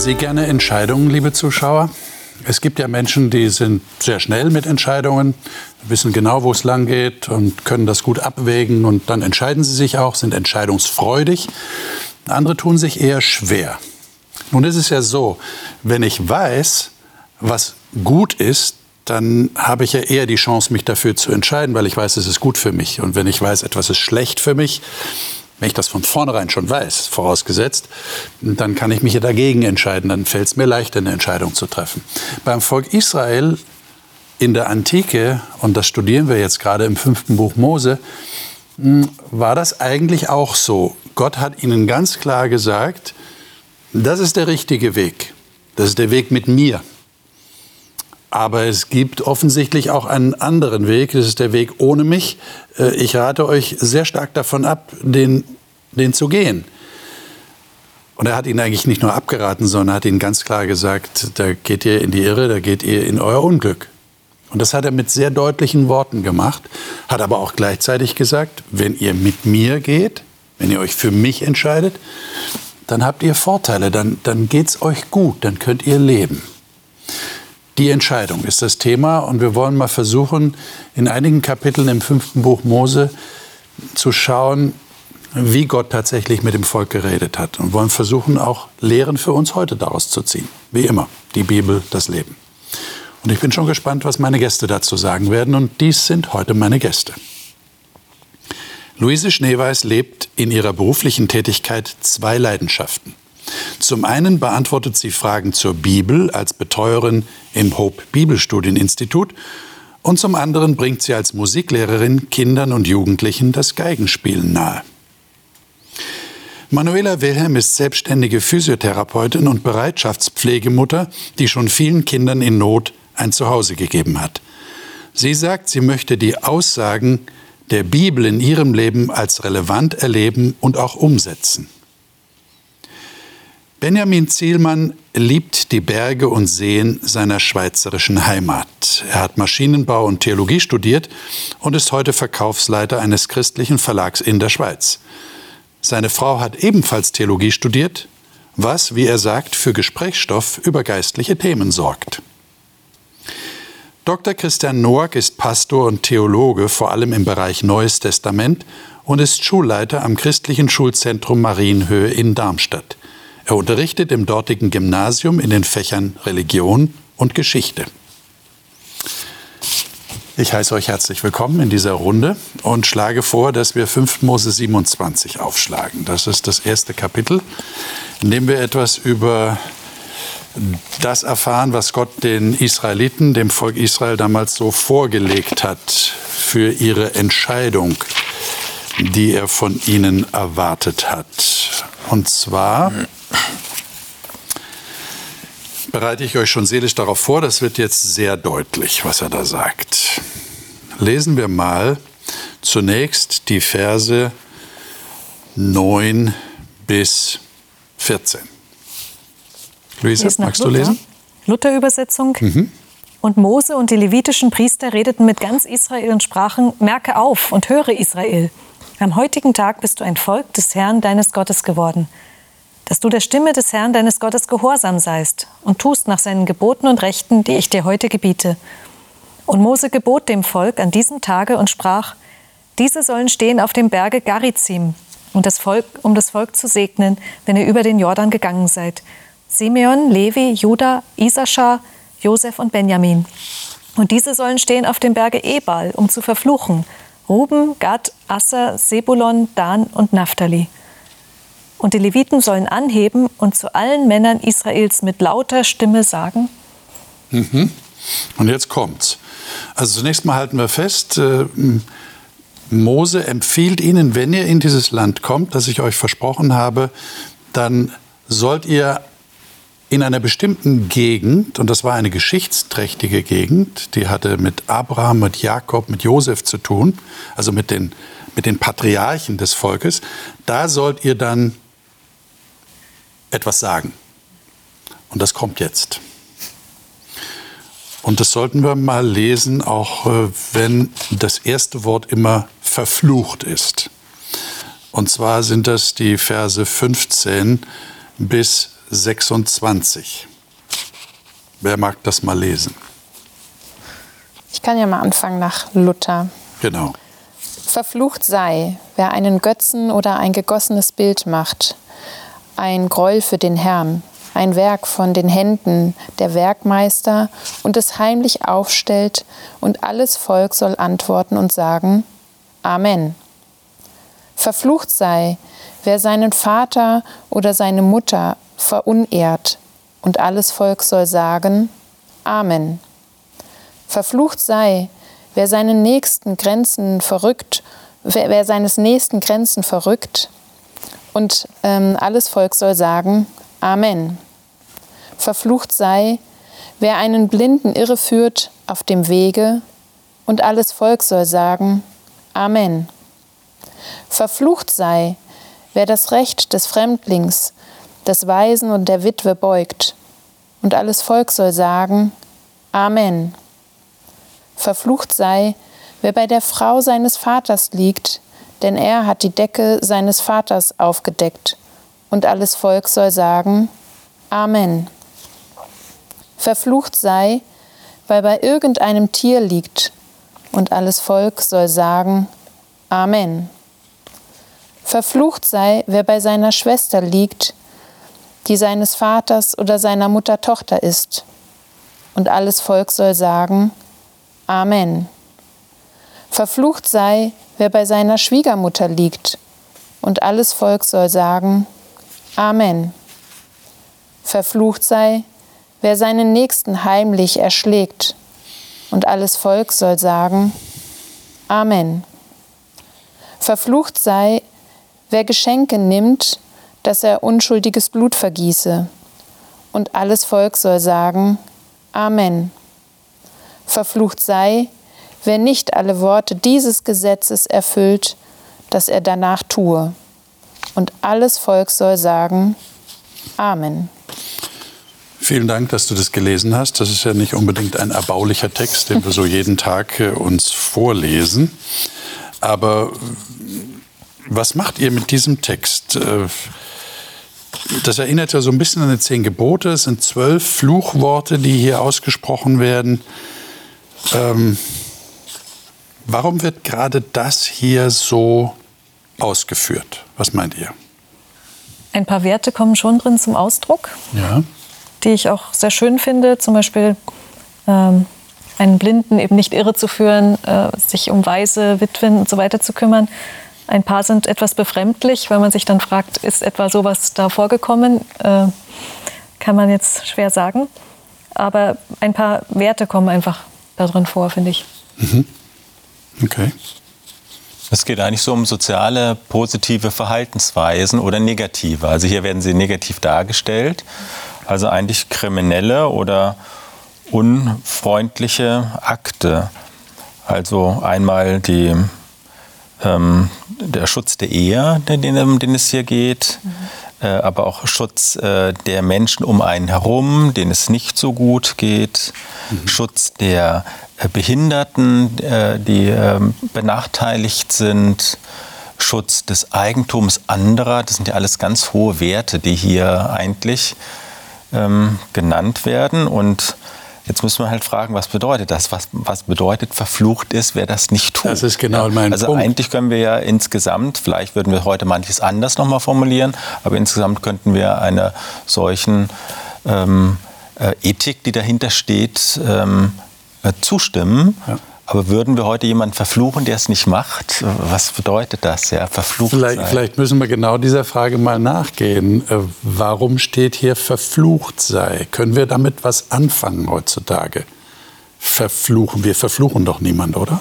Treffen Sie gerne Entscheidungen, liebe Zuschauer? Es gibt ja Menschen, die sind sehr schnell mit Entscheidungen, wissen genau, wo es lang geht und können das gut abwägen und dann entscheiden sie sich auch, sind entscheidungsfreudig. Andere tun sich eher schwer. Nun ist es ja so, wenn ich weiß, was gut ist, dann habe ich ja eher die Chance, mich dafür zu entscheiden, weil ich weiß, es ist gut für mich. Und wenn ich weiß, etwas ist schlecht für mich, wenn ich das von vornherein schon weiß, vorausgesetzt, dann kann ich mich ja dagegen entscheiden. Dann fällt es mir leichter, eine Entscheidung zu treffen. Beim Volk Israel in der Antike, und das studieren wir jetzt gerade im fünften Buch Mose, hm, war das eigentlich auch so. Gott hat ihnen ganz klar gesagt, das ist der richtige Weg. Das ist der Weg mit mir. Aber es gibt offensichtlich auch einen anderen Weg. Das ist der Weg ohne mich. Äh, ich rate euch sehr stark davon ab, den, den zu gehen. Und er hat ihnen eigentlich nicht nur abgeraten, sondern hat ihnen ganz klar gesagt, da geht ihr in die Irre, da geht ihr in euer Unglück. Und das hat er mit sehr deutlichen Worten gemacht, hat aber auch gleichzeitig gesagt, wenn ihr mit mir geht, wenn ihr euch für mich entscheidet, dann habt ihr Vorteile, dann, dann geht es euch gut, dann könnt ihr leben. Die Entscheidung ist das Thema und wir wollen mal versuchen, in einigen Kapiteln im fünften Buch Mose zu schauen, wie Gott tatsächlich mit dem Volk geredet hat und wollen versuchen, auch Lehren für uns heute daraus zu ziehen. Wie immer, die Bibel, das Leben. Und ich bin schon gespannt, was meine Gäste dazu sagen werden und dies sind heute meine Gäste. Luise Schneeweiß lebt in ihrer beruflichen Tätigkeit zwei Leidenschaften. Zum einen beantwortet sie Fragen zur Bibel als Betreuerin im Hope Bibelstudieninstitut und zum anderen bringt sie als Musiklehrerin Kindern und Jugendlichen das Geigenspielen nahe. Manuela Wilhelm ist selbstständige Physiotherapeutin und Bereitschaftspflegemutter, die schon vielen Kindern in Not ein Zuhause gegeben hat. Sie sagt, sie möchte die Aussagen der Bibel in ihrem Leben als relevant erleben und auch umsetzen. Benjamin Zielmann liebt die Berge und Seen seiner schweizerischen Heimat. Er hat Maschinenbau und Theologie studiert und ist heute Verkaufsleiter eines christlichen Verlags in der Schweiz. Seine Frau hat ebenfalls Theologie studiert, was, wie er sagt, für Gesprächsstoff über geistliche Themen sorgt. Dr. Christian Noack ist Pastor und Theologe, vor allem im Bereich Neues Testament und ist Schulleiter am christlichen Schulzentrum Marienhöhe in Darmstadt. Er unterrichtet im dortigen Gymnasium in den Fächern Religion und Geschichte. Ich heiße euch herzlich willkommen in dieser Runde und schlage vor, dass wir 5. Mose 27 aufschlagen. Das ist das erste Kapitel, in dem wir etwas über das erfahren, was Gott den Israeliten, dem Volk Israel damals so vorgelegt hat für ihre Entscheidung, die er von ihnen erwartet hat. Und zwar bereite ich euch schon seelisch darauf vor, das wird jetzt sehr deutlich, was er da sagt. Lesen wir mal zunächst die Verse 9 bis 14. Luise, magst Luther. du lesen? Luther-Übersetzung. Mhm. Und Mose und die levitischen Priester redeten mit ganz Israel und sprachen: Merke auf und höre Israel. Am heutigen Tag bist du ein Volk des Herrn deines Gottes geworden dass du der Stimme des Herrn deines Gottes gehorsam seist und tust nach seinen Geboten und Rechten, die ich dir heute gebiete. Und Mose gebot dem Volk an diesem Tage und sprach, diese sollen stehen auf dem Berge Garizim, um das, Volk, um das Volk zu segnen, wenn ihr über den Jordan gegangen seid. Simeon, Levi, Judah, Isaschar, Josef und Benjamin. Und diese sollen stehen auf dem Berge Ebal, um zu verfluchen. Ruben, Gad, Asser, Sebulon, Dan und Naphtali. Und die Leviten sollen anheben und zu allen Männern Israels mit lauter Stimme sagen. Mhm. Und jetzt kommt's. Also zunächst mal halten wir fest, äh, Mose empfiehlt ihnen, wenn ihr in dieses Land kommt, das ich euch versprochen habe, dann sollt ihr in einer bestimmten Gegend, und das war eine geschichtsträchtige Gegend, die hatte mit Abraham, mit Jakob, mit Josef zu tun, also mit den, mit den Patriarchen des Volkes, da sollt ihr dann etwas sagen. Und das kommt jetzt. Und das sollten wir mal lesen, auch äh, wenn das erste Wort immer verflucht ist. Und zwar sind das die Verse 15 bis 26. Wer mag das mal lesen? Ich kann ja mal anfangen nach Luther. Genau. Verflucht sei, wer einen Götzen oder ein gegossenes Bild macht, ein Gräuel für den Herrn, ein Werk von den Händen der Werkmeister und es heimlich aufstellt, und alles Volk soll antworten und sagen, Amen. Verflucht sei, wer seinen Vater oder seine Mutter verunehrt, und alles Volk soll sagen, Amen. Verflucht sei, wer seinen nächsten Grenzen verrückt, wer, wer seines nächsten Grenzen verrückt, und ähm, alles Volk soll sagen, Amen. Verflucht sei, wer einen Blinden irreführt auf dem Wege, und alles Volk soll sagen, Amen. Verflucht sei, wer das Recht des Fremdlings, des Weisen und der Witwe beugt, und alles Volk soll sagen, Amen. Verflucht sei, wer bei der Frau seines Vaters liegt, denn er hat die Decke seines Vaters aufgedeckt, und alles Volk soll sagen, Amen. Verflucht sei, weil bei irgendeinem Tier liegt, und alles Volk soll sagen, Amen. Verflucht sei, wer bei seiner Schwester liegt, die seines Vaters oder seiner Mutter Tochter ist, und alles Volk soll sagen, Amen. Verflucht sei, wer bei seiner Schwiegermutter liegt, und alles Volk soll sagen, Amen. Verflucht sei, wer seinen Nächsten heimlich erschlägt, und alles Volk soll sagen, Amen. Verflucht sei, wer Geschenke nimmt, dass er unschuldiges Blut vergieße, und alles Volk soll sagen, Amen. Verflucht sei, wer nicht alle Worte dieses Gesetzes erfüllt, das er danach tue. Und alles Volk soll sagen, Amen. Vielen Dank, dass du das gelesen hast. Das ist ja nicht unbedingt ein erbaulicher Text, den wir so jeden Tag äh, uns vorlesen. Aber was macht ihr mit diesem Text? Äh, das erinnert ja so ein bisschen an die zehn Gebote. Es sind zwölf Fluchworte, die hier ausgesprochen werden. Ähm, warum wird gerade das hier so ausgeführt? Was meint ihr? Ein paar Werte kommen schon drin zum Ausdruck, Ja. die ich auch sehr schön finde. Zum Beispiel ähm, einen Blinden eben nicht irre zu führen, äh, sich um Waise, Witwen und so weiter zu kümmern. Ein paar sind etwas befremdlich, weil man sich dann fragt, ist etwa sowas da vorgekommen? Äh, kann man jetzt schwer sagen. Aber ein paar Werte kommen einfach da drin vor, finde ich. Okay. Es geht eigentlich so um soziale positive Verhaltensweisen oder negative. Also hier werden sie negativ dargestellt. Also eigentlich kriminelle oder unfreundliche Akte. Also einmal die, ähm, der Schutz der Ehe, den, den, um den es hier geht, äh, aber auch Schutz äh, der Menschen um einen herum, denen es nicht so gut geht, Schutz der äh, Behinderten, äh, die ähm, benachteiligt sind, Schutz des Eigentums anderer. Das sind ja alles ganz hohe Werte, die hier eigentlich ähm, genannt werden. Und jetzt müssen wir halt fragen, was bedeutet das? Was, was bedeutet verflucht ist, wer das nicht tut? Das ist genau mein also Punkt. eigentlich können wir ja insgesamt, vielleicht würden wir heute manches anders nochmal formulieren, aber insgesamt könnten wir einer solchen ähm, äh, Ethik, die dahinter steht, ähm, äh, zustimmen. Ja. Aber würden wir heute jemanden verfluchen, der es nicht macht? Was bedeutet das? Ja, verflucht Vielleicht, sein. vielleicht müssen wir genau dieser Frage mal nachgehen. Äh, Warum steht hier verflucht sei? Können wir damit was anfangen heutzutage? Verfluchen. Wir verfluchen doch niemand, oder?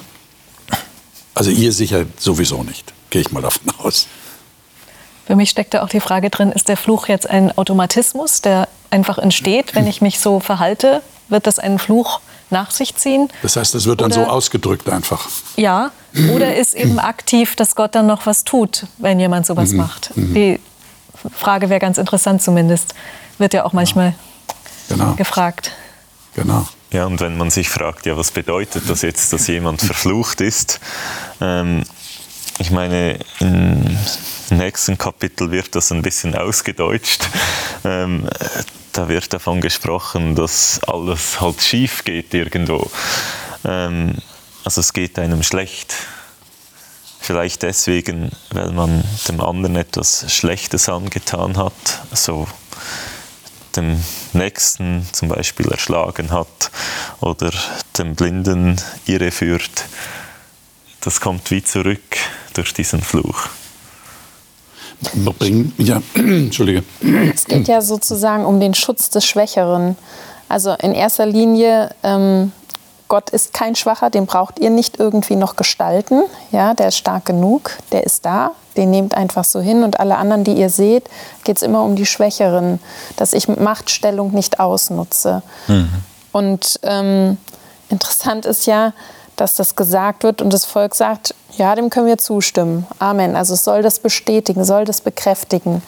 Also ihr sicher sowieso nicht, gehe ich mal davon aus. Für mich steckt da auch die Frage drin, ist der Fluch jetzt ein Automatismus, der einfach entsteht, wenn ich mich so verhalte? Wird das einen Fluch nach sich ziehen? Das heißt, es wird dann Oder- so ausgedrückt einfach. Ja. Oder ist eben aktiv, dass Gott dann noch was tut, wenn jemand sowas macht? Die Frage wäre ganz interessant zumindest. Wird ja auch manchmal Genau, gefragt. genau. Ja, und wenn man sich fragt, ja, was bedeutet das jetzt, dass jemand verflucht ist, ähm, ich meine, im nächsten Kapitel wird das ein bisschen ausgedeutscht. Ähm, da wird davon gesprochen, dass alles halt schief geht irgendwo. Ähm, also es geht einem schlecht. Vielleicht deswegen, weil man dem anderen etwas Schlechtes angetan hat, so dem Nächsten zum Beispiel erschlagen hat oder dem Blinden irreführt. Das kommt wie zurück durch diesen Fluch. Ja, Entschuldige. Es geht ja sozusagen um den Schutz des Schwächeren. Also in erster Linie, ähm, Gott ist kein Schwacher, den braucht ihr nicht irgendwie noch gestalten. Ja, der ist stark genug, der ist da, den nehmt einfach so hin. Und alle anderen, die ihr seht, geht es immer um die Schwächeren, dass ich Machtstellung nicht ausnutze. Mhm. Und ähm, interessant ist ja, dass das gesagt wird und das Volk sagt, ja, dem können wir zustimmen. Amen. Also es soll das bestätigen, soll das bekräftigen.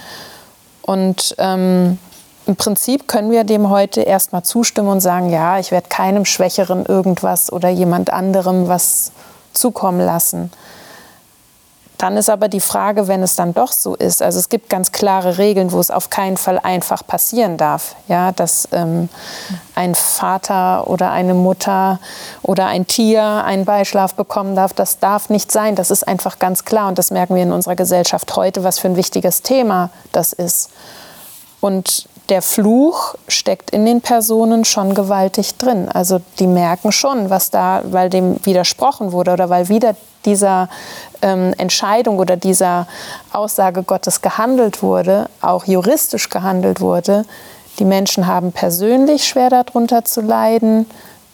Und ähm, im Prinzip können wir dem heute erstmal zustimmen und sagen, ja, ich werde keinem Schwächeren irgendwas oder jemand anderem was zukommen lassen. Dann ist aber die Frage, wenn es dann doch so ist, also es gibt ganz klare Regeln, wo es auf keinen Fall einfach passieren darf, ja, dass ähm, ein Vater oder eine Mutter oder ein Tier einen Beischlaf bekommen darf, das darf nicht sein, das ist einfach ganz klar und das merken wir in unserer Gesellschaft heute, was für ein wichtiges Thema das ist. Und der Fluch steckt in den Personen schon gewaltig drin. Also die merken schon, was da, weil dem widersprochen wurde oder weil wieder dieser ähm, Entscheidung oder dieser Aussage Gottes gehandelt wurde, auch juristisch gehandelt wurde. Die Menschen haben persönlich schwer darunter zu leiden,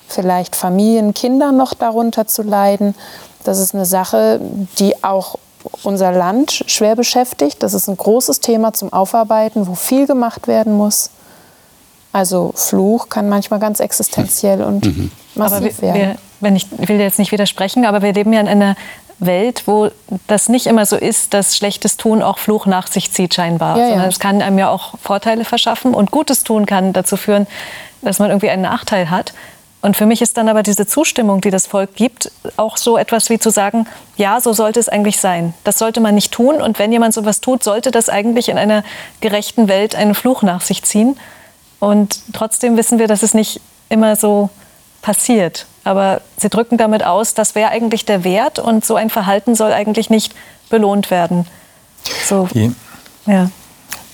vielleicht Familien, Kinder noch darunter zu leiden. Das ist eine Sache, die auch unser Land schwer beschäftigt. Das ist ein großes Thema zum Aufarbeiten, wo viel gemacht werden muss. Also Fluch kann manchmal ganz existenziell und mhm. massiv wir, werden. Wir, wenn ich will jetzt nicht widersprechen, aber wir leben ja in einer Welt, wo das nicht immer so ist, dass schlechtes Tun auch Fluch nach sich zieht scheinbar. Ja, ja. es kann einem ja auch Vorteile verschaffen und Gutes tun kann dazu führen, dass man irgendwie einen Nachteil hat. Und für mich ist dann aber diese Zustimmung, die das Volk gibt, auch so etwas wie zu sagen, ja, so sollte es eigentlich sein. Das sollte man nicht tun. Und wenn jemand sowas tut, sollte das eigentlich in einer gerechten Welt einen Fluch nach sich ziehen. Und trotzdem wissen wir, dass es nicht immer so passiert. Aber Sie drücken damit aus, das wäre eigentlich der Wert und so ein Verhalten soll eigentlich nicht belohnt werden. So, ja.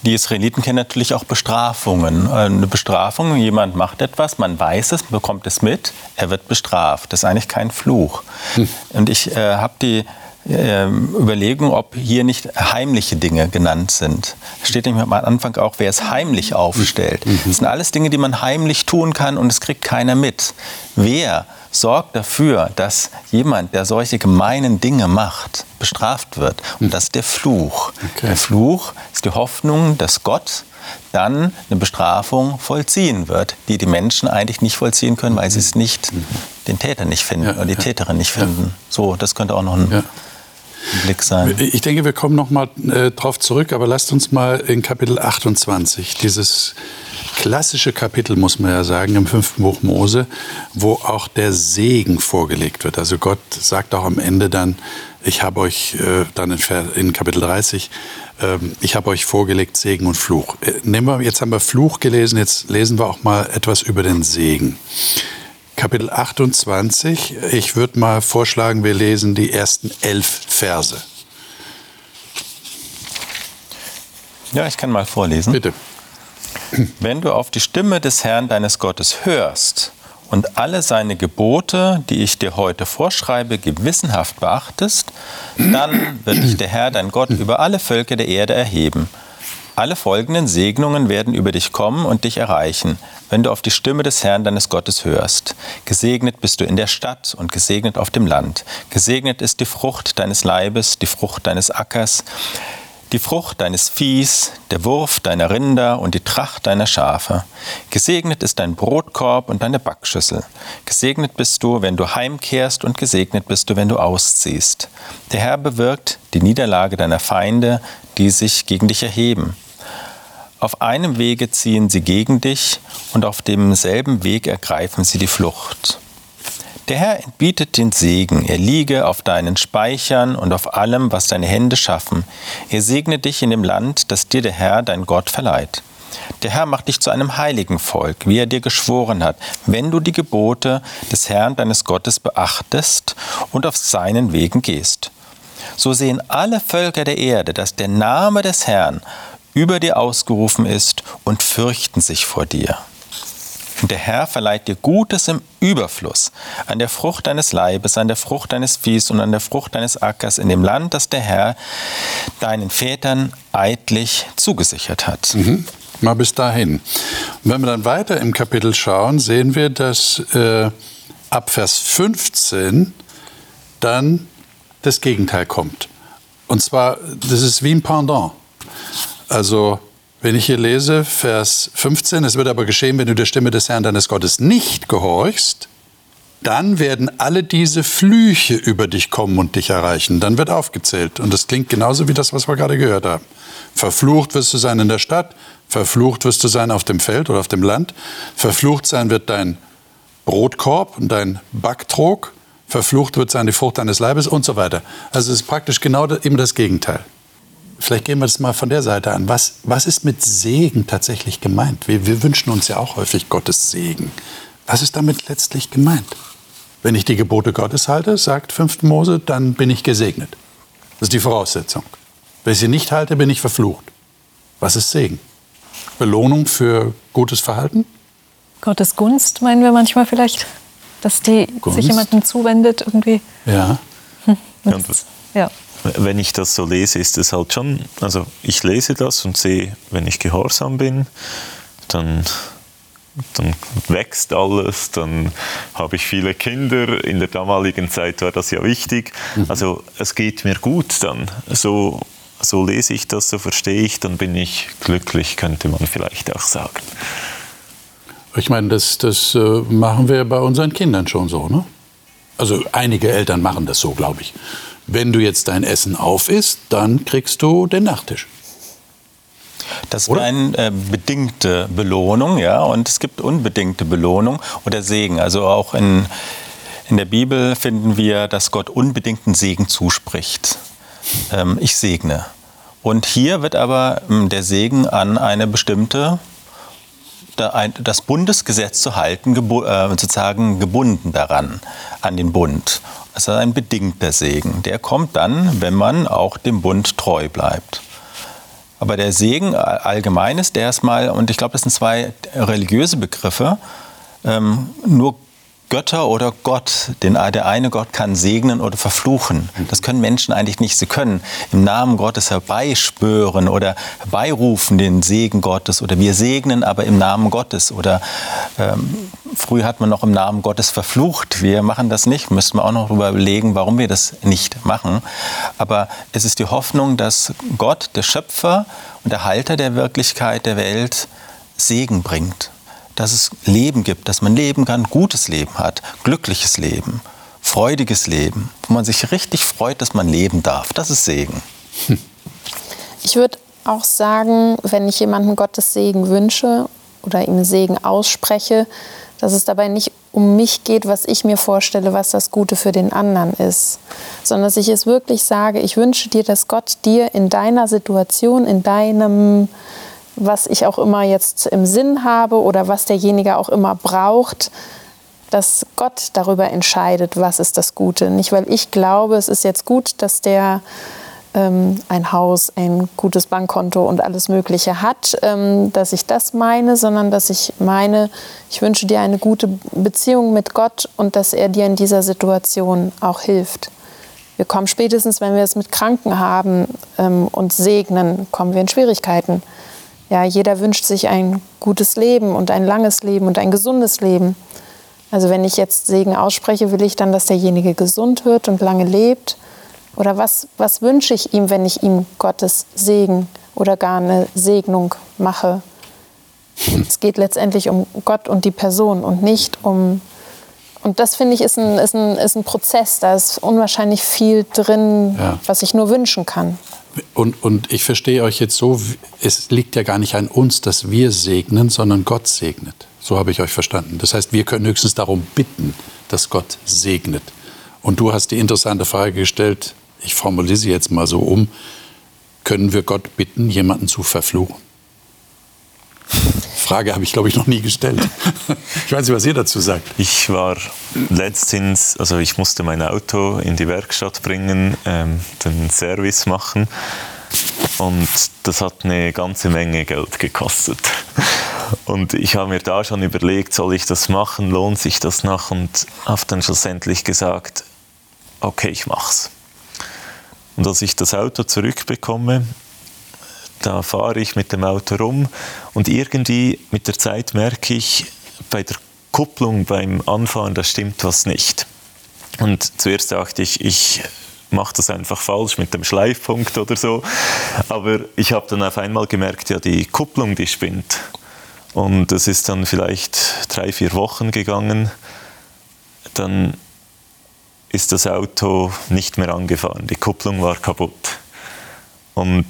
Die Israeliten kennen natürlich auch Bestrafungen. Eine Bestrafung, jemand macht etwas, man weiß es, bekommt es mit, er wird bestraft. Das ist eigentlich kein Fluch. Hm. Und ich äh, habe die äh, Überlegung, ob hier nicht heimliche Dinge genannt sind. Es steht nämlich am Anfang auch, wer es heimlich aufstellt. Mhm. Das sind alles Dinge, die man heimlich tun kann und es kriegt keiner mit. Wer sorgt dafür, dass jemand, der solche gemeinen Dinge macht, bestraft wird? Und das ist der Fluch. Okay. Der Fluch ist die Hoffnung, dass Gott dann eine Bestrafung vollziehen wird, die die Menschen eigentlich nicht vollziehen können, weil sie es nicht, mhm. den Täter nicht finden ja, oder die Täterin nicht finden. So, das könnte auch noch ein Blick sein. Ich denke, wir kommen noch mal äh, drauf zurück, aber lasst uns mal in Kapitel 28, dieses klassische Kapitel, muss man ja sagen, im fünften Buch Mose, wo auch der Segen vorgelegt wird. Also Gott sagt auch am Ende dann, ich habe euch äh, dann in, in, Kapitel 30, äh, ich habe euch vorgelegt Segen und Fluch. Äh, nehmen wir, jetzt haben wir Fluch gelesen, jetzt lesen wir auch mal etwas über den Segen. Kapitel 28. Ich würde mal vorschlagen, wir lesen die ersten elf Verse. Ja, ich kann mal vorlesen. Bitte. Wenn du auf die Stimme des Herrn deines Gottes hörst und alle seine Gebote, die ich dir heute vorschreibe, gewissenhaft beachtest, dann wird dich der Herr dein Gott über alle Völker der Erde erheben alle folgenden Segnungen werden über dich kommen und dich erreichen, wenn du auf die Stimme des Herrn deines Gottes hörst. Gesegnet bist du in der Stadt und gesegnet auf dem Land. Gesegnet ist die Frucht deines Leibes, die Frucht deines Ackers, die Frucht deines Viehs, der Wurf deiner Rinder und die Tracht deiner Schafe. Gesegnet ist dein Brotkorb und deine Backschüssel. Gesegnet bist du, wenn du heimkehrst und gesegnet bist du, wenn du ausziehst. Der Herr bewirkt die Niederlage deiner Feinde, die sich gegen dich erheben. Auf einem Wege ziehen sie gegen dich und auf demselben Weg ergreifen sie die Flucht. Der Herr entbietet den Segen, er liege auf deinen Speichern und auf allem, was deine Hände schaffen. Er segne dich in dem Land, das dir der Herr, dein Gott, verleiht. Der Herr macht dich zu einem heiligen Volk, wie er dir geschworen hat, wenn du die Gebote des Herrn deines Gottes beachtest und auf seinen Wegen gehst. So sehen alle Völker der Erde, dass der Name des Herrn über dir ausgerufen ist und fürchten sich vor dir. Und der Herr verleiht dir Gutes im Überfluss, an der Frucht deines Leibes, an der Frucht deines Viehs und an der Frucht deines Ackers in dem Land, das der Herr deinen Vätern eidlich zugesichert hat. Mhm. Mal bis dahin. Und wenn wir dann weiter im Kapitel schauen, sehen wir, dass äh, ab Vers 15 dann das Gegenteil kommt. Und zwar, das ist wie ein Pendant. Also, wenn ich hier lese, Vers 15, es wird aber geschehen, wenn du der Stimme des Herrn deines Gottes nicht gehorchst, dann werden alle diese Flüche über dich kommen und dich erreichen. Dann wird aufgezählt. Und das klingt genauso wie das, was wir gerade gehört haben. Verflucht wirst du sein in der Stadt, verflucht wirst du sein auf dem Feld oder auf dem Land, verflucht sein wird dein Brotkorb und dein Backtrog, verflucht wird sein die Frucht deines Leibes und so weiter. Also es ist praktisch genau eben das Gegenteil. Vielleicht gehen wir das mal von der Seite an. Was, was ist mit Segen tatsächlich gemeint? Wir, wir wünschen uns ja auch häufig Gottes Segen. Was ist damit letztlich gemeint? Wenn ich die Gebote Gottes halte, sagt 5. Mose, dann bin ich gesegnet. Das ist die Voraussetzung. Wenn ich sie nicht halte, bin ich verflucht. Was ist Segen? Belohnung für gutes Verhalten? Gottes Gunst meinen wir manchmal vielleicht, dass die Gunst? sich jemandem zuwendet irgendwie. Ja. Hm, Ja. Wenn ich das so lese, ist es halt schon, also ich lese das und sehe, wenn ich gehorsam bin, dann, dann wächst alles, dann habe ich viele Kinder. In der damaligen Zeit war das ja wichtig. Also es geht mir gut dann. So, so lese ich das, so verstehe ich, dann bin ich glücklich, könnte man vielleicht auch sagen. Ich meine, das, das äh, machen wir bei unseren Kindern schon so. Ne? Also einige Eltern machen das so, glaube ich. Wenn du jetzt dein Essen auf isst, dann kriegst du den Nachtisch. Das wäre eine äh, bedingte Belohnung, ja, und es gibt unbedingte Belohnung oder Segen. Also auch in, in der Bibel finden wir, dass Gott unbedingten Segen zuspricht. Ähm, ich segne. Und hier wird aber ähm, der Segen an eine bestimmte das Bundesgesetz zu halten, gebu äh, sozusagen gebunden daran, an den Bund. Das ist ein bedingter Segen. Der kommt dann, wenn man auch dem Bund treu bleibt. Aber der Segen all- allgemein ist erstmal, und ich glaube, das sind zwei religiöse Begriffe, ähm, nur Götter oder Gott, den, der eine Gott kann segnen oder verfluchen. Das können Menschen eigentlich nicht. Sie können im Namen Gottes herbeischwören oder herbeirufen den Segen Gottes oder wir segnen aber im Namen Gottes oder ähm, früher hat man noch im Namen Gottes verflucht. Wir machen das nicht. Müssten wir auch noch darüber überlegen, warum wir das nicht machen. Aber es ist die Hoffnung, dass Gott, der Schöpfer und der Halter der Wirklichkeit der Welt, Segen bringt. Dass es Leben gibt, dass man leben kann, gutes Leben hat, glückliches Leben, freudiges Leben, wo man sich richtig freut, dass man leben darf. Das ist Segen. Ich würde auch sagen, wenn ich jemandem Gottes Segen wünsche oder ihm Segen ausspreche, dass es dabei nicht um mich geht, was ich mir vorstelle, was das Gute für den anderen ist, sondern dass ich es wirklich sage, ich wünsche dir, dass Gott dir in deiner Situation, in deinem, was ich auch immer jetzt im Sinn habe oder was derjenige auch immer braucht, dass Gott darüber entscheidet, was ist das Gute. Nicht, weil ich glaube, es ist jetzt gut, dass der ähm, ein Haus, ein gutes Bankkonto und alles Mögliche hat, ähm, dass ich das meine, sondern dass ich meine, ich wünsche dir eine gute Beziehung mit Gott und dass er dir in dieser Situation auch hilft. Wir kommen spätestens, wenn wir es mit Kranken haben ähm, und segnen, kommen wir in Schwierigkeiten. Ja, jeder wünscht sich ein gutes Leben und ein langes Leben und ein gesundes Leben. Also wenn ich jetzt Segen ausspreche, will ich dann, dass derjenige gesund wird und lange lebt? Oder was, was wünsche ich ihm, wenn ich ihm Gottes Segen oder gar eine Segnung mache? Es geht letztendlich um Gott und die Person und nicht um... Und das finde ich ist ein, ist, ein, ist ein Prozess, da ist unwahrscheinlich viel drin, Ja. was ich nur wünschen kann. Und, und ich verstehe euch jetzt so, es liegt ja gar nicht an uns, dass wir segnen, sondern Gott segnet. So habe ich euch verstanden. Das heißt, wir können höchstens darum bitten, dass Gott segnet. Und du hast die interessante Frage gestellt, ich formuliere sie jetzt mal so um, können wir Gott bitten, jemanden zu verfluchen? Frage habe ich, glaube ich, noch nie gestellt. Ich weiß nicht, was ihr dazu sagt. Ich war letztens, also ich musste mein Auto in die Werkstatt bringen, ähm, den Service machen und das hat eine ganze Menge Geld gekostet. Und ich habe mir da schon überlegt, soll ich das machen, lohnt sich das noch und habe dann schlussendlich gesagt, okay, ich mach's. Und als ich das Auto zurückbekomme, da fahre ich mit dem Auto rum und irgendwie mit der Zeit merke ich, bei der Kupplung beim Anfahren, da stimmt was nicht. Und zuerst dachte ich, ich mache das einfach falsch mit dem Schleifpunkt oder so. Aber ich habe dann auf einmal gemerkt, ja, die Kupplung, die spinnt. Und es ist dann vielleicht drei, vier Wochen gegangen. Dann ist das Auto nicht mehr angefahren. Die Kupplung war kaputt. Und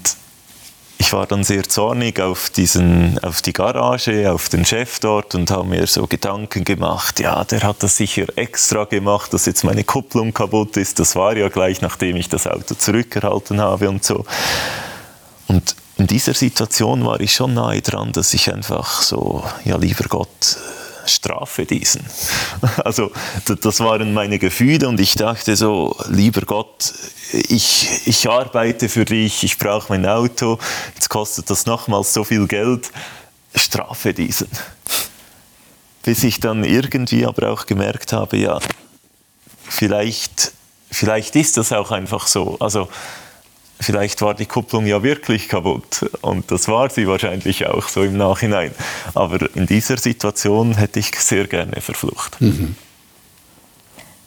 ich war dann sehr zornig auf, diesen, auf die Garage, auf den Chef dort und habe mir so Gedanken gemacht, ja, der hat das sicher extra gemacht, dass jetzt meine Kupplung kaputt ist. Das war ja gleich, nachdem ich das Auto zurückgehalten habe und so. Und in dieser Situation war ich schon nahe dran, dass ich einfach so, ja, lieber Gott, strafe diesen. Also das waren meine Gefühle und ich dachte so, lieber Gott, ich, ich arbeite für dich, ich brauche mein Auto, jetzt kostet das nochmals so viel Geld, strafe diesen. Bis ich dann irgendwie aber auch gemerkt habe, ja, vielleicht, vielleicht ist das auch einfach so. Also vielleicht war die Kupplung ja wirklich kaputt und das war sie wahrscheinlich auch so im Nachhinein. Aber in dieser Situation hätte ich sehr gerne verflucht. Mhm.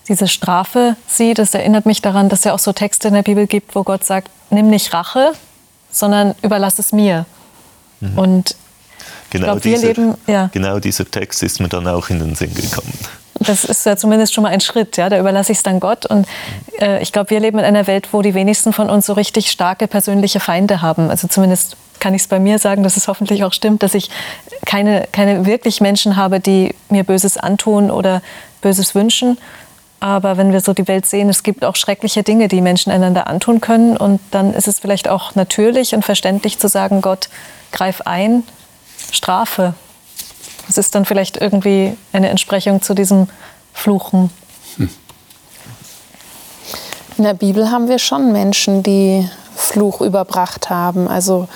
Diese Strafe, sie, das erinnert mich daran, dass es ja auch so Texte in der Bibel gibt, wo Gott sagt, nimm nicht Rache, sondern überlass es mir. Mhm. Und genau, glaub, dieser, leben, ja. genau dieser Text ist mir dann auch in den Sinn gekommen. Das ist ja zumindest schon mal ein Schritt, ja. Da überlasse ich es dann Gott. Und äh, ich glaube, wir leben in einer Welt, wo die wenigsten von uns so richtig starke persönliche Feinde haben. Also zumindest kann ich es bei mir sagen, dass es hoffentlich auch stimmt, dass ich keine, keine wirklich Menschen habe, die mir Böses antun oder Böses wünschen. Aber wenn wir so die Welt sehen, es gibt auch schreckliche Dinge, die Menschen einander antun können. Und dann ist es vielleicht auch natürlich und verständlich zu sagen, Gott, greif ein, Strafe, das ist dann vielleicht irgendwie eine Entsprechung zu diesem Fluchen. Hm. In der Bibel haben wir schon Menschen, die Fluch überbracht haben. Also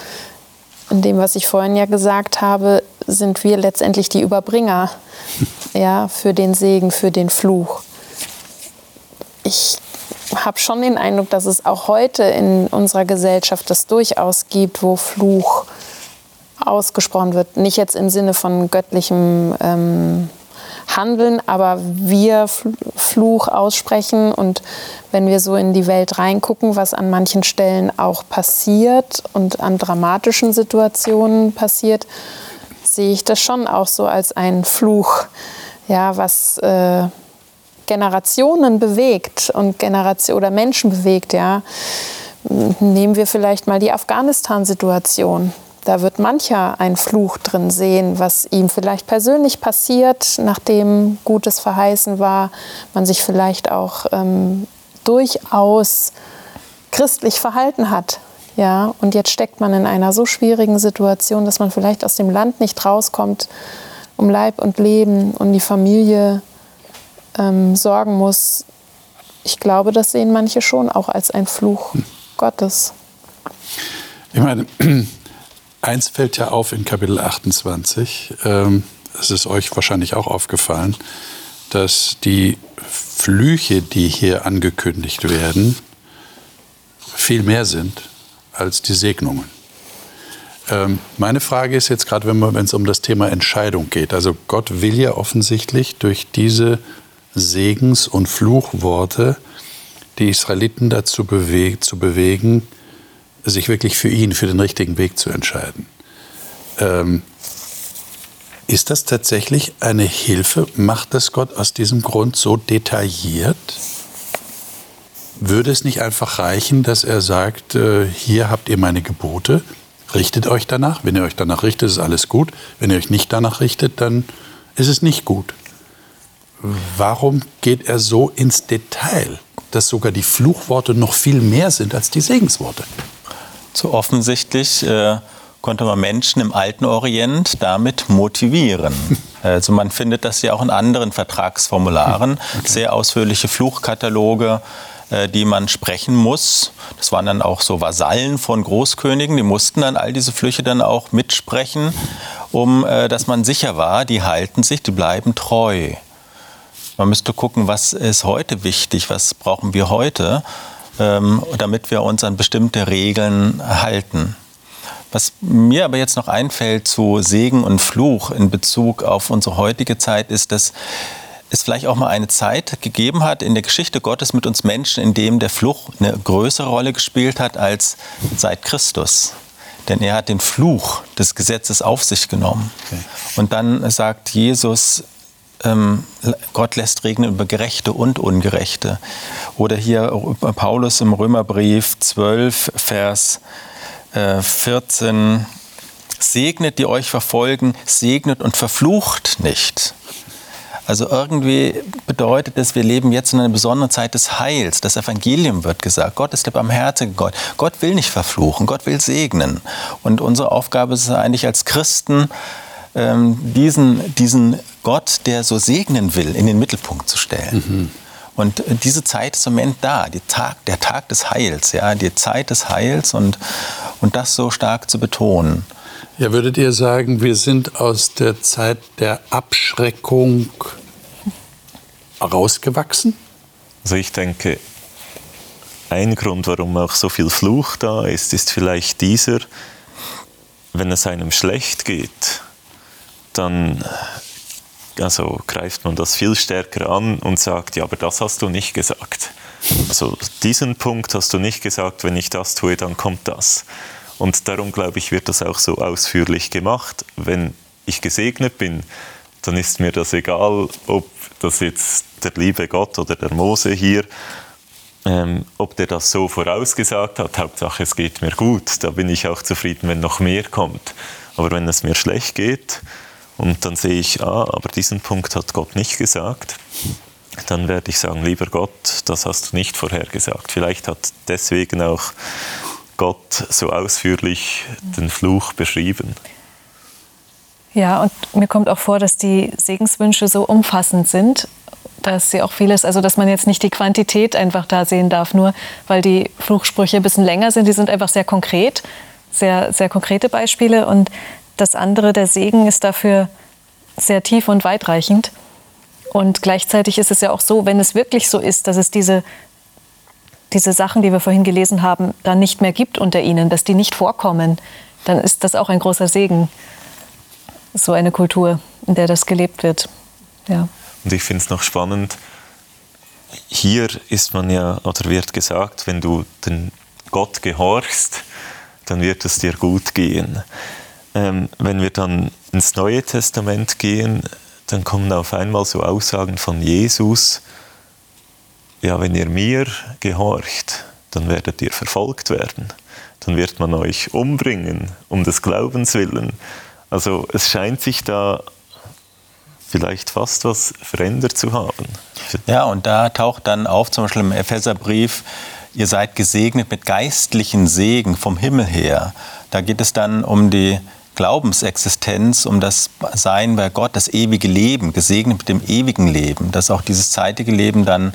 in dem, was ich vorhin ja gesagt habe, sind wir letztendlich die Überbringer ja, für den Segen, für den Fluch. Ich habe schon den Eindruck, dass es auch heute in unserer Gesellschaft das durchaus gibt, wo Fluch ausgesprochen wird. Nicht jetzt im Sinne von göttlichem ähm, Handeln, aber wir Fluch aussprechen. Und wenn wir so in die Welt reingucken, was an manchen Stellen auch passiert und an dramatischen Situationen passiert, sehe ich das schon auch so als einen Fluch, ja, was äh, Generationen bewegt und Generation oder Menschen bewegt, ja. Nehmen wir vielleicht mal die Afghanistan-Situation. Da wird mancher einen Fluch drin sehen, was ihm vielleicht persönlich passiert, nachdem Gutes verheißen war, man sich vielleicht auch ähm, durchaus christlich verhalten hat. Ja, und jetzt steckt man in einer so schwierigen Situation, dass man vielleicht aus dem Land nicht rauskommt, um Leib und Leben und die Familie ähm, sorgen muss. Ich glaube, das sehen manche schon auch als ein Fluch Gottes. Ich meine, Eins fällt ja auf in Kapitel 28. Ähm, es ist euch wahrscheinlich auch aufgefallen, dass die Flüche, die hier angekündigt werden, viel mehr sind als die Segnungen. Ähm, meine Frage ist jetzt gerade, wenn es um das Thema Entscheidung geht. Also Gott will ja offensichtlich durch diese Segens- und Fluchworte die Israeliten dazu beweg zu bewegen, sich wirklich für ihn, für den richtigen Weg zu entscheiden. Ähm, ist das tatsächlich eine Hilfe? Macht das Gott aus diesem Grund so detailliert? Würde es nicht einfach reichen, dass er sagt, äh, hier habt ihr meine Gebote, richtet euch danach. Wenn ihr euch danach richtet, ist alles gut. Wenn ihr euch nicht danach richtet, dann ist es nicht gut. warum geht er so ins Detail, dass sogar die Fluchworte noch viel mehr sind als die Segensworte? So offensichtlich äh, konnte man Menschen im alten Orient damit motivieren. Also man findet das ja auch in anderen Vertragsformularen, okay. sehr ausführliche Fluchkataloge, äh, die man sprechen muss. Das waren dann auch so Vasallen von Großkönigen, die mussten dann all diese Flüche dann auch mitsprechen, um äh, dass man sicher war, die halten sich, die bleiben treu. Man müsste gucken, was ist heute wichtig, was brauchen wir heute, ähm, damit wir uns an bestimmte Regeln halten. Was mir aber jetzt noch einfällt zu Segen und Fluch in Bezug auf unsere heutige Zeit, ist, dass es vielleicht auch mal eine Zeit gegeben hat in der Geschichte Gottes mit uns Menschen, in dem der Fluch eine größere Rolle gespielt hat als seit Christus. Denn er hat den Fluch des Gesetzes auf sich genommen. Okay. Und dann sagt Jesus, ähm, Gott lässt regnen über Gerechte und Ungerechte. Oder hier Paulus im Römerbrief 12, Vers 14, äh, segnet, die euch verfolgen, segnet und verflucht nicht. Also irgendwie bedeutet es, wir leben jetzt in einer besonderen Zeit des Heils. Das Evangelium wird gesagt. Gott ist der barmherzige Gott. Gott will nicht verfluchen, Gott will segnen. Und unsere Aufgabe ist es eigentlich als Christen, ähm, diesen, diesen Gott, der so segnen will, in den Mittelpunkt zu stellen. Mhm. Und diese Zeit ist im Moment da, die Tag, der Tag des Heils, ja, die Zeit des Heils und, und das so stark zu betonen. Ja, würdet ihr sagen, wir sind aus der Zeit der Abschreckung rausgewachsen? Also ich denke, ein Grund, warum auch so viel Fluch da ist, ist vielleicht dieser, wenn es einem schlecht geht, dann also greift man das viel stärker an und sagt, ja, aber das hast du nicht gesagt. Also diesen Punkt hast du nicht gesagt, wenn ich das tue, dann kommt das. Und darum glaube ich, wird das auch so ausführlich gemacht. Wenn ich gesegnet bin, dann ist mir das egal, ob das jetzt der liebe Gott oder der Mose hier, ähm, ob der das so vorausgesagt hat. Hauptsache, es geht mir gut. Da bin ich auch zufrieden, wenn noch mehr kommt. Aber wenn es mir schlecht geht, und dann sehe ich, ah, aber diesen Punkt hat Gott nicht gesagt, dann werde ich sagen, lieber Gott, das hast du nicht vorhergesagt. Vielleicht hat deswegen auch Gott so ausführlich den Fluch beschrieben. Ja, und mir kommt auch vor, dass die Segenswünsche so umfassend sind, dass sie auch vieles, also dass man jetzt nicht die Quantität einfach da sehen darf, nur weil die Fluchsprüche ein bisschen länger sind, die sind einfach sehr konkret, sehr, sehr konkrete Beispiele und das andere, der Segen, ist dafür sehr tief und weitreichend. Und gleichzeitig ist es ja auch so, wenn es wirklich so ist, dass es diese, diese Sachen, die wir vorhin gelesen haben, dann nicht mehr gibt unter ihnen, dass die nicht vorkommen, dann ist das auch ein großer Segen, so eine Kultur, in der das gelebt wird. Ja. Und ich finde es noch spannend, hier ist man ja, oder wird gesagt, wenn du den Gott gehorchst, dann wird es dir gut gehen ähm, wenn wir dann ins Neue Testament gehen, dann kommen auf einmal so Aussagen von Jesus, ja, wenn ihr mir gehorcht, dann werdet ihr verfolgt werden. Dann wird man euch umbringen, um des Glaubens willen. Also es scheint sich da vielleicht fast was verändert zu haben. Ja, und da taucht dann auf, zum Beispiel im Epheserbrief, ihr seid gesegnet mit geistlichen Segen vom Himmel her. Da geht es dann um die Glaubensexistenz, um das Sein bei Gott, das ewige Leben, gesegnet mit dem ewigen Leben, dass auch dieses zeitige Leben dann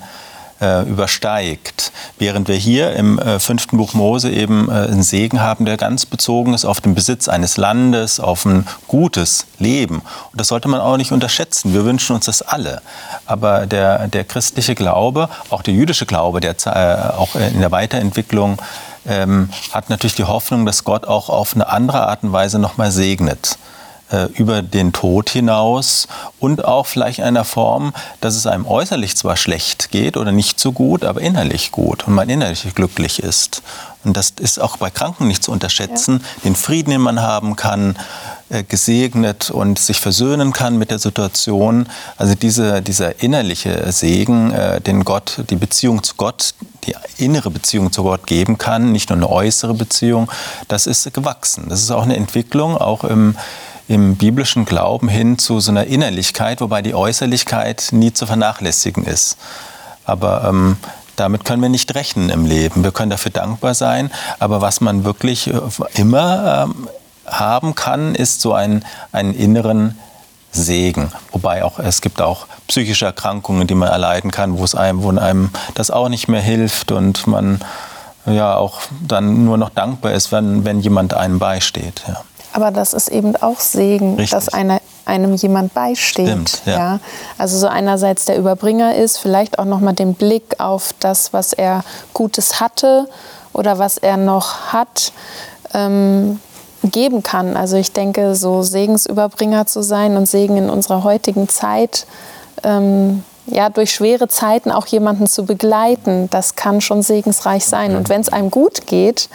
äh, übersteigt. Während wir hier im äh, fünften Buch Mose eben äh, einen Segen haben, der ganz bezogen ist auf den Besitz eines Landes, auf ein gutes Leben. Und das sollte man auch nicht unterschätzen. Wir wünschen uns das alle. Aber der, der christliche Glaube, auch der jüdische Glaube, der äh, auch in der Weiterentwicklung ähm, hat natürlich die Hoffnung, dass Gott auch auf eine andere Art und Weise nochmal segnet äh, über den Tod hinaus und auch vielleicht in einer Form, dass es einem äußerlich zwar schlecht geht oder nicht so gut, aber innerlich gut und man innerlich glücklich ist. Und das ist auch bei Kranken nicht zu unterschätzen, ja. den Frieden, den man haben kann, gesegnet und sich versöhnen kann mit der Situation. Also diese, dieser innerliche Segen, äh, den Gott, die Beziehung zu Gott, die innere Beziehung zu Gott geben kann, nicht nur eine äußere Beziehung, das ist gewachsen. Das ist auch eine Entwicklung, auch im, im biblischen Glauben hin zu so einer Innerlichkeit, wobei die Äußerlichkeit nie zu vernachlässigen ist. Aber ähm, damit können wir nicht rechnen im Leben. Wir können dafür dankbar sein, aber was man wirklich äh, immer ähm, haben kann, ist so ein, einen inneren Segen. Wobei auch es gibt auch psychische Erkrankungen, die man erleiden kann, wo es einem, wo einem das auch nicht mehr hilft und man ja auch dann nur noch dankbar ist, wenn, wenn jemand einem beisteht. Ja. Aber das ist eben auch Segen, Richtig. dass einer, einem jemand beisteht. Stimmt, ja. ja. Also so einerseits der Überbringer ist, vielleicht auch nochmal den Blick auf das, was er Gutes hatte oder was er noch hat, ähm, geben kann. Also ich denke, so Segensüberbringer zu sein und Segen in unserer heutigen Zeit, ähm, ja, durch schwere Zeiten auch jemanden zu begleiten, das kann schon segensreich sein. Und wenn es einem gut geht,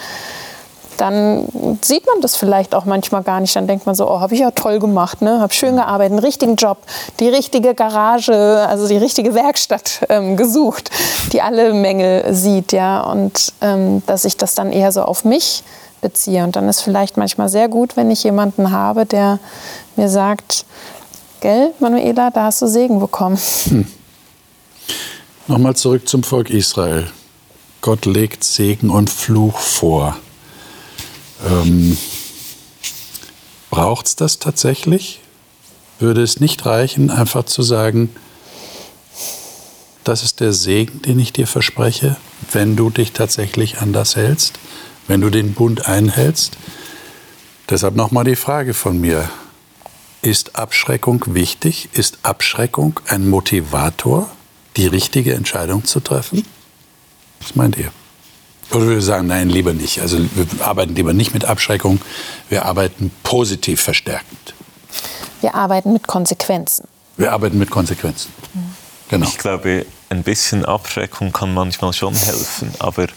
dann sieht man das vielleicht auch manchmal gar nicht. Dann denkt man so, oh, habe ich ja toll gemacht, ne? habe schön gearbeitet, einen richtigen Job, die richtige Garage, also die richtige Werkstatt ähm, gesucht, die alle Mängel sieht, ja. Und ähm, dass ich das dann eher so auf mich beziehe. Und dann ist vielleicht manchmal sehr gut, wenn ich jemanden habe, der mir sagt, gell, Manuela, da hast du Segen bekommen. Hm. Nochmal zurück zum Volk Israel. Gott legt Segen und Fluch vor. Ähm, Braucht es das tatsächlich? Würde es nicht reichen, einfach zu sagen, das ist der Segen, den ich dir verspreche, wenn du dich tatsächlich an das hältst? Wenn du den Bund einhältst. Deshalb nochmal die Frage von mir. Ist Abschreckung wichtig? Ist Abschreckung ein Motivator, die richtige Entscheidung zu treffen? Was meint ihr? Oder würde sagen, nein, lieber nicht. Also wir arbeiten lieber nicht mit Abschreckung, wir arbeiten positiv verstärkend. Wir arbeiten mit Konsequenzen. Wir arbeiten mit Konsequenzen. Mhm. Genau. Ich glaube, ein bisschen Abschreckung kann manchmal schon helfen, aber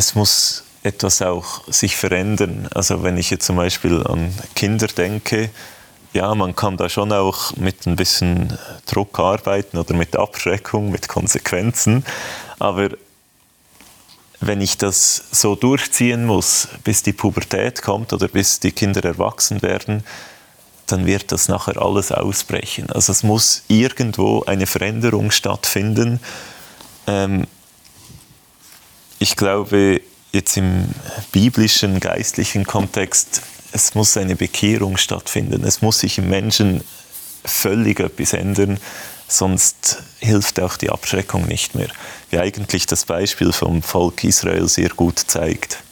es muss etwas auch sich verändern. Also wenn ich jetzt zum Beispiel an Kinder denke, ja, man kann da schon auch mit ein bisschen Druck arbeiten oder mit Abschreckung, mit Konsequenzen. Aber wenn ich das so durchziehen muss, bis die Pubertät kommt oder bis die Kinder erwachsen werden, dann wird das nachher alles ausbrechen. Also es muss irgendwo eine Veränderung stattfinden. Ähm, ich glaube, jetzt im biblischen, geistlichen Kontext, es muss eine Bekehrung stattfinden. Es muss sich im Menschen völlig etwas ändern, sonst hilft auch die Abschreckung nicht mehr. Wie eigentlich das Beispiel vom Volk Israel sehr gut zeigt.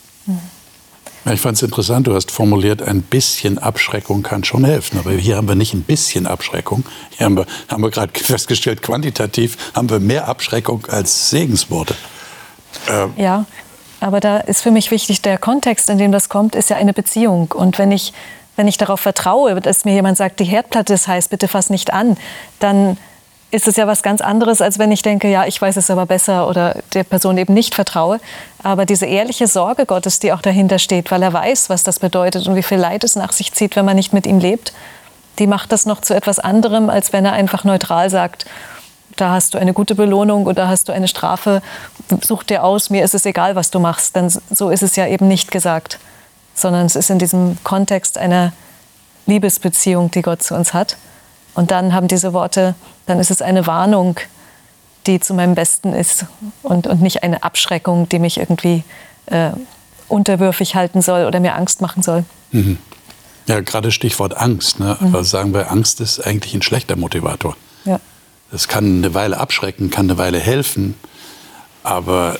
Ich fand es interessant, du hast formuliert, ein bisschen Abschreckung kann schon helfen. Aber hier haben wir nicht ein bisschen Abschreckung. Hier haben wir, haben wir gerade festgestellt, quantitativ haben wir mehr Abschreckung als Segensworte. Ähm. Ja, aber da ist für mich wichtig, der Kontext, in dem das kommt, ist ja eine Beziehung. Und wenn ich, wenn ich darauf vertraue, dass mir jemand sagt, die Herdplatte ist heiß, bitte fass nicht an, dann ist es ja was ganz anderes, als wenn ich denke, ja, ich weiß es aber besser oder der Person eben nicht vertraue. Aber diese ehrliche Sorge Gottes, die auch dahinter steht, weil er weiß, was das bedeutet und wie viel Leid es nach sich zieht, wenn man nicht mit ihm lebt, die macht das noch zu etwas anderem, als wenn er einfach neutral sagt, da hast du eine gute Belohnung oder hast du eine Strafe, such dir aus, mir ist es egal, was du machst. Denn so ist es ja eben nicht gesagt, sondern es ist in diesem Kontext einer Liebesbeziehung, die Gott zu uns hat. Und dann haben diese Worte, dann ist es eine Warnung, die zu meinem Besten ist und, und nicht eine Abschreckung, die mich irgendwie äh, unterwürfig halten soll oder mir Angst machen soll. Mhm. Ja, gerade Stichwort Angst. Ne? Mhm. Aber sagen wir, Angst ist eigentlich ein schlechter Motivator. Ja. Das kann eine Weile abschrecken, kann eine Weile helfen, aber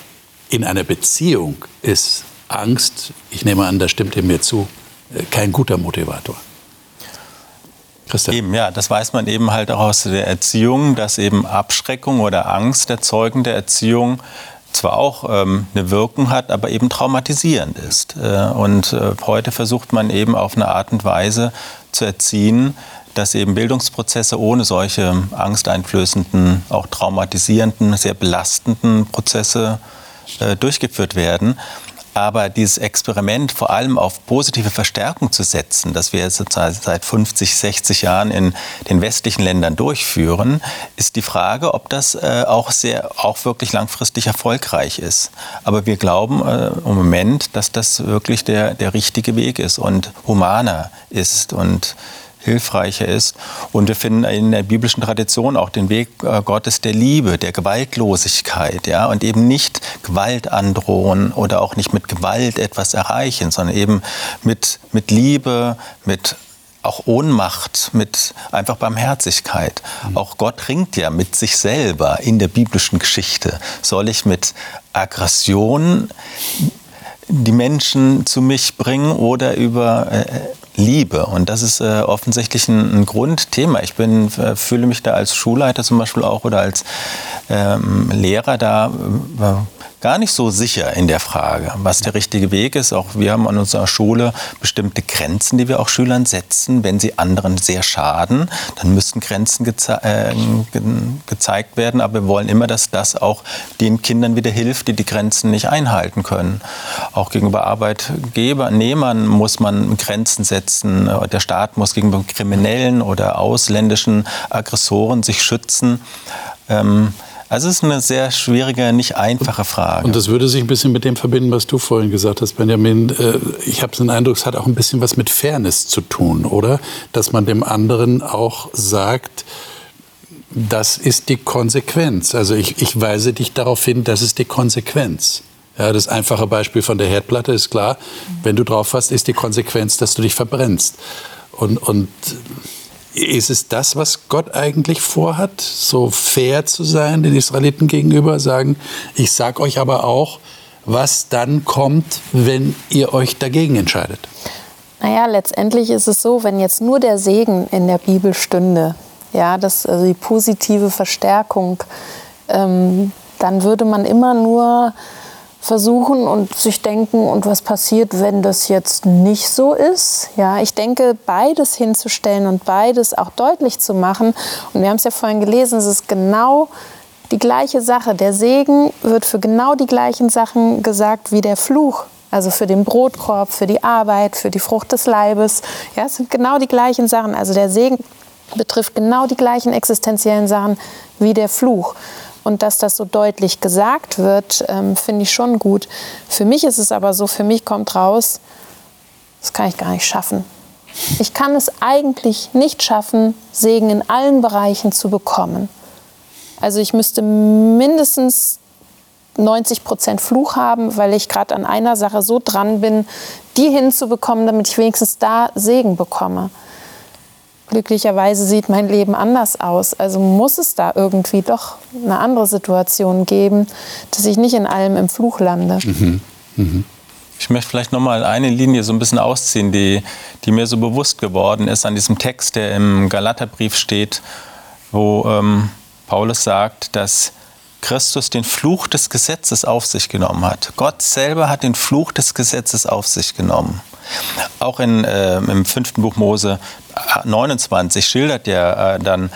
in einer Beziehung ist Angst, ich nehme an, da stimmt ihr mir zu, äh, kein guter Motivator. Christian. Eben, ja, das weiß man eben halt auch aus der Erziehung, dass eben Abschreckung oder Angst erzeugen der Erziehung zwar auch ähm, eine Wirkung hat, aber eben traumatisierend ist. Äh, und äh, heute versucht man eben auf eine Art und Weise zu erziehen, dass eben Bildungsprozesse ohne solche angsteinflößenden, auch traumatisierenden, sehr belastenden Prozesse äh, durchgeführt werden. Aber dieses Experiment vor allem auf positive Verstärkung zu setzen, das wir jetzt seit 50, 60 Jahren in den westlichen Ländern durchführen, ist die Frage, ob das äh, auch, sehr, auch wirklich langfristig erfolgreich ist. Aber wir glauben äh, im Moment, dass das wirklich der, der richtige Weg ist und humaner ist und hilfreicher ist. Und wir finden in der biblischen Tradition auch den Weg äh, Gottes der Liebe, der Gewaltlosigkeit, ja, und eben nicht Gewalt androhen oder auch nicht mit Gewalt etwas erreichen, sondern eben mit, mit Liebe, mit auch Ohnmacht, mit einfach Barmherzigkeit. Mhm. Auch Gott ringt ja mit sich selber in der biblischen Geschichte. Soll ich mit Aggression die Menschen zu mich bringen oder über äh, Liebe. Und das ist äh, offensichtlich ein, ein, Grundthema. Ich bin, äh, fühle mich da als Schulleiter zum Beispiel auch oder als ähm, Lehrer da äh, gar nicht so sicher in der Frage, was der richtige Weg ist. Auch wir haben an unserer Schule bestimmte Grenzen, die wir auch Schülern setzen. Wenn sie anderen sehr schaden, dann müssten Grenzen geze äh, ge gezeigt werden. Aber wir wollen immer, dass das auch den Kindern wieder hilft, die die Grenzen nicht einhalten können. Auch gegenüber Arbeitgebernehmern muss man Grenzen setzen. Der Staat muss gegenüber kriminellen oder ausländischen Aggressoren sich schützen. Ähm, also es ist eine sehr schwierige, nicht einfache Frage. Und das würde sich ein bisschen mit dem verbinden, was du vorhin gesagt hast, Benjamin. Äh, ich habe den Eindruck, es hat auch ein bisschen was mit Fairness zu tun, oder? Dass man dem anderen auch sagt, das ist die Konsequenz. Also ich, ich weise dich darauf hin, das ist die Konsequenz. Ja, das einfache Beispiel von der Herdplatte ist klar, wenn du drauf hast, ist die Konsequenz, dass du dich verbrennst. Und, und ist es das, was Gott eigentlich vorhat, so fair zu sein den Israeliten gegenüber, sagen, ich sage euch aber auch, was dann kommt, wenn ihr euch dagegen entscheidet? Naja, letztendlich ist es so, wenn jetzt nur der Segen in der Bibel stünde, ja, das, also die positive Verstärkung, ähm, dann würde man immer nur versuchen und sich denken, und was passiert, wenn das jetzt nicht so ist? Ja, ich denke, beides hinzustellen und beides auch deutlich zu machen. Und wir haben es ja vorhin gelesen, es ist genau die gleiche Sache. Der Segen wird für genau die gleichen Sachen gesagt wie der Fluch. Also für den Brotkorb, für die Arbeit, für die Frucht des Leibes. Ja, es sind genau die gleichen Sachen. Also der Segen betrifft genau die gleichen existenziellen Sachen wie der Fluch. Und dass das so deutlich gesagt wird, ähm, finde ich schon gut. Für mich ist es aber so, für mich kommt raus, das kann ich gar nicht schaffen. Ich kann es eigentlich nicht schaffen, Segen in allen Bereichen zu bekommen. Also ich müsste mindestens 90 Prozent Fluch haben, weil ich gerade an einer Sache so dran bin, die hinzubekommen, damit ich wenigstens da Segen bekomme. Glücklicherweise sieht mein Leben anders aus. Also muss es da irgendwie doch eine andere Situation geben, dass ich nicht in allem im Fluch lande. Mhm. Mhm. Ich möchte vielleicht noch mal eine Linie so ein bisschen ausziehen, die, die mir so bewusst geworden ist an diesem Text, der im Galaterbrief steht, wo ähm, Paulus sagt, dass Christus den Fluch des Gesetzes auf sich genommen hat. Gott selber hat den Fluch des Gesetzes auf sich genommen. Auch in, äh, im fünften Buch Mose 29 schildert ja äh, dann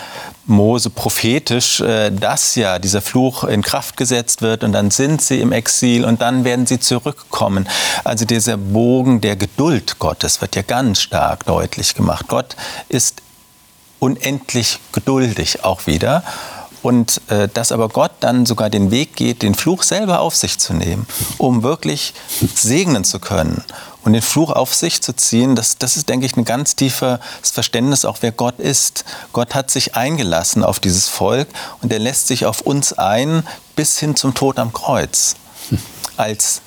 Mose prophetisch, äh, dass ja dieser Fluch in Kraft gesetzt wird und dann sind sie im Exil und dann werden sie zurückkommen. Also dieser Bogen der Geduld Gottes wird ja ganz stark deutlich gemacht. Gott ist unendlich geduldig auch wieder. Und äh, dass aber Gott dann sogar den Weg geht, den Fluch selber auf sich zu nehmen, um wirklich segnen zu können und den Fluch auf sich zu ziehen, das, das ist, denke ich, ein ganz tiefes Verständnis auch, wer Gott ist. Gott hat sich eingelassen auf dieses Volk und er lässt sich auf uns ein bis hin zum Tod am Kreuz als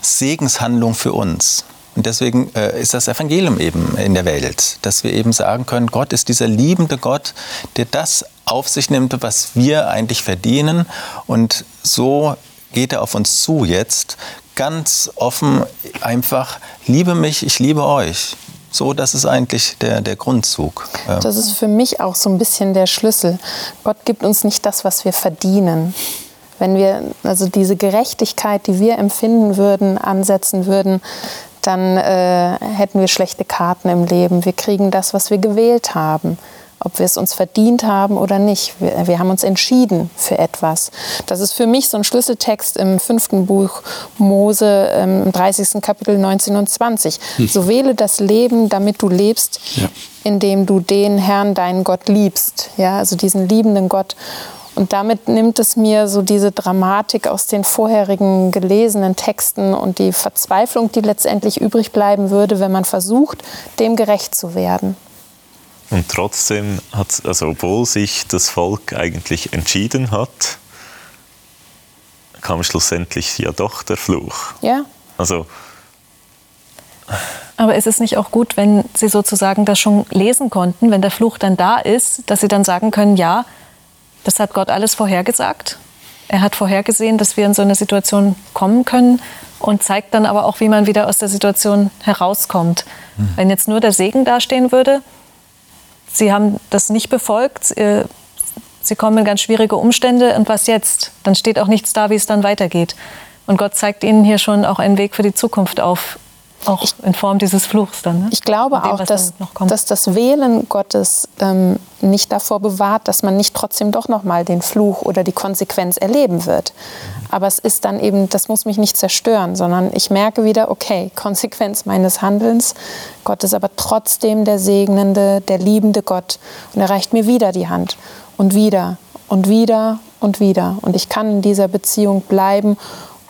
Segenshandlung für uns. Und deswegen äh, ist das Evangelium eben in der Welt, dass wir eben sagen können, Gott ist dieser liebende Gott, der das auf sich nimmt, was wir eigentlich verdienen. Und so geht er auf uns zu jetzt, ganz offen, einfach, liebe mich, ich liebe euch. So, das ist eigentlich der, der Grundzug. Das ist für mich auch so ein bisschen der Schlüssel. Gott gibt uns nicht das, was wir verdienen. Wenn wir also diese Gerechtigkeit, die wir empfinden würden, ansetzen würden, dann äh, hätten wir schlechte Karten im Leben. Wir kriegen das, was wir gewählt haben. Ob wir es uns verdient haben oder nicht. Wir, wir, haben uns entschieden für etwas. Das ist für mich so ein Schlüsseltext im fünften Buch Mose, ähm, im 30. Kapitel 19 und 20. Hm. So wähle das Leben, damit du lebst, ja. indem du den Herrn, deinen Gott, liebst. Ja, also diesen liebenden Gott. Und damit nimmt es mir so diese Dramatik aus den vorherigen gelesenen Texten und die Verzweiflung, die letztendlich übrig bleiben würde, wenn man versucht, dem gerecht zu werden. Und trotzdem hat, also obwohl sich das Volk eigentlich entschieden hat, kam schlussendlich ja doch der Fluch. Ja. Also aber ist es nicht auch gut, wenn Sie sozusagen das schon lesen konnten, wenn der Fluch dann da ist, dass Sie dann sagen können, ja, das hat Gott alles vorhergesagt. Er hat vorhergesehen, dass wir in so eine Situation kommen können und zeigt dann aber auch, wie man wieder aus der Situation herauskommt. Mhm. Wenn jetzt nur der Segen dastehen würde, Sie haben das nicht befolgt, äh, Sie kommen in ganz schwierige Umstände und was jetzt? Dann steht auch nichts da, wie es dann weitergeht. Und Gott zeigt Ihnen hier schon auch einen Weg für die Zukunft auf, auch in Form dieses Fluchs dann. Ne? Ich glaube dem, auch, dass, dass, das Wählen Gottes ähm, nicht davor bewahrt, dass man nicht trotzdem doch noch mal den Fluch oder die Konsequenz erleben wird. Aber es ist dann eben, das muss mich nicht zerstören, sondern ich merke wieder, okay, Konsequenz meines Handelns. Gott ist aber trotzdem der segnende, der liebende Gott und er reicht mir wieder die Hand und wieder und wieder und wieder. Und ich kann in dieser Beziehung bleiben,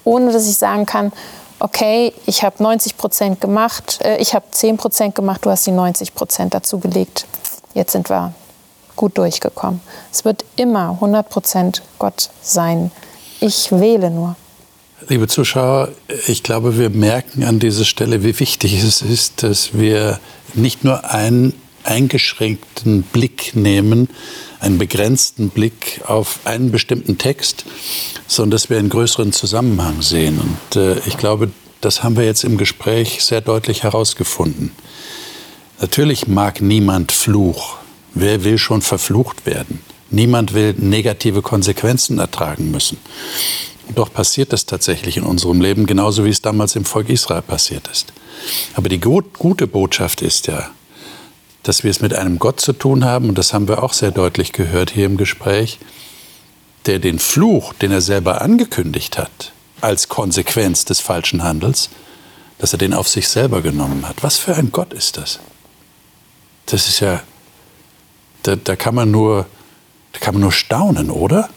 ohne dass ich sagen kann, okay, ich habe 90 Prozent gemacht, äh, ich habe 10 Prozent gemacht, du hast die 90 Prozent dazu gelegt. Jetzt sind wir gut durchgekommen. Es wird immer 100 Prozent Gott sein. Ich wähle nur. Liebe Zuschauer, ich glaube, wir merken an dieser Stelle, wie wichtig es ist, dass wir nicht nur einen eingeschränkten Blick nehmen, einen begrenzten Blick auf einen bestimmten Text, sondern dass wir einen größeren Zusammenhang sehen. Und äh, ich glaube, das haben wir jetzt im Gespräch sehr deutlich herausgefunden. Natürlich mag niemand Fluch. Wer will schon verflucht werden? Niemand will negative Konsequenzen ertragen müssen. Doch passiert das tatsächlich in unserem Leben, genauso wie es damals im Volk Israel passiert ist. Aber die gut, gute Botschaft ist ja, dass wir es mit einem Gott zu tun haben, und das haben wir auch sehr deutlich gehört hier im Gespräch, der den Fluch, den er selber angekündigt hat, als Konsequenz des falschen Handels, dass er den auf sich selber genommen hat. Was für ein Gott ist das? Das ist ja, da, da, kann, man nur, da kann man nur staunen, oder?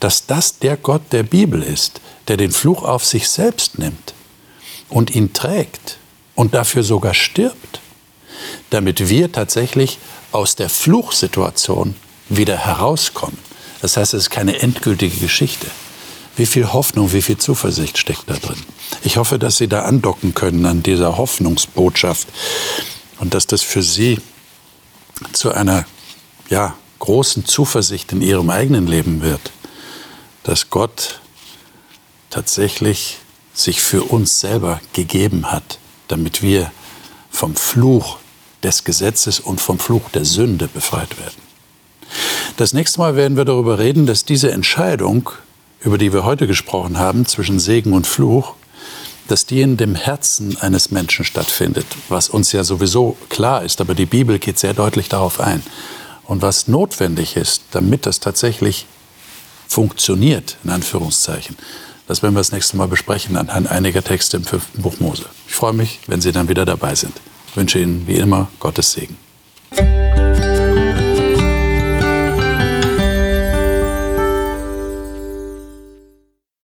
Dass das der Gott der Bibel ist, der den Fluch auf sich selbst nimmt und ihn trägt und dafür sogar stirbt damit wir tatsächlich aus der Fluchsituation wieder herauskommen. Das heißt, es ist keine endgültige Geschichte. Wie viel Hoffnung, wie viel Zuversicht steckt da drin? Ich hoffe, dass Sie da andocken können an dieser Hoffnungsbotschaft und dass das für Sie zu einer ja, großen Zuversicht in Ihrem eigenen Leben wird, dass Gott tatsächlich sich für uns selber gegeben hat, damit wir vom Fluch des Gesetzes und vom Fluch der Sünde befreit werden. Das nächste Mal werden wir darüber reden, dass diese Entscheidung, über die wir heute gesprochen haben, zwischen Segen und Fluch, dass die in dem Herzen eines Menschen stattfindet, was uns ja sowieso klar ist, aber die Bibel geht sehr deutlich darauf ein. Und was notwendig ist, damit das tatsächlich funktioniert, in Anführungszeichen, das werden wir das nächste Mal besprechen anhand einiger Texte im fünften Buch Mose. Ich freue mich, wenn Sie dann wieder dabei sind wünsche Ihnen wie immer Gottes Segen.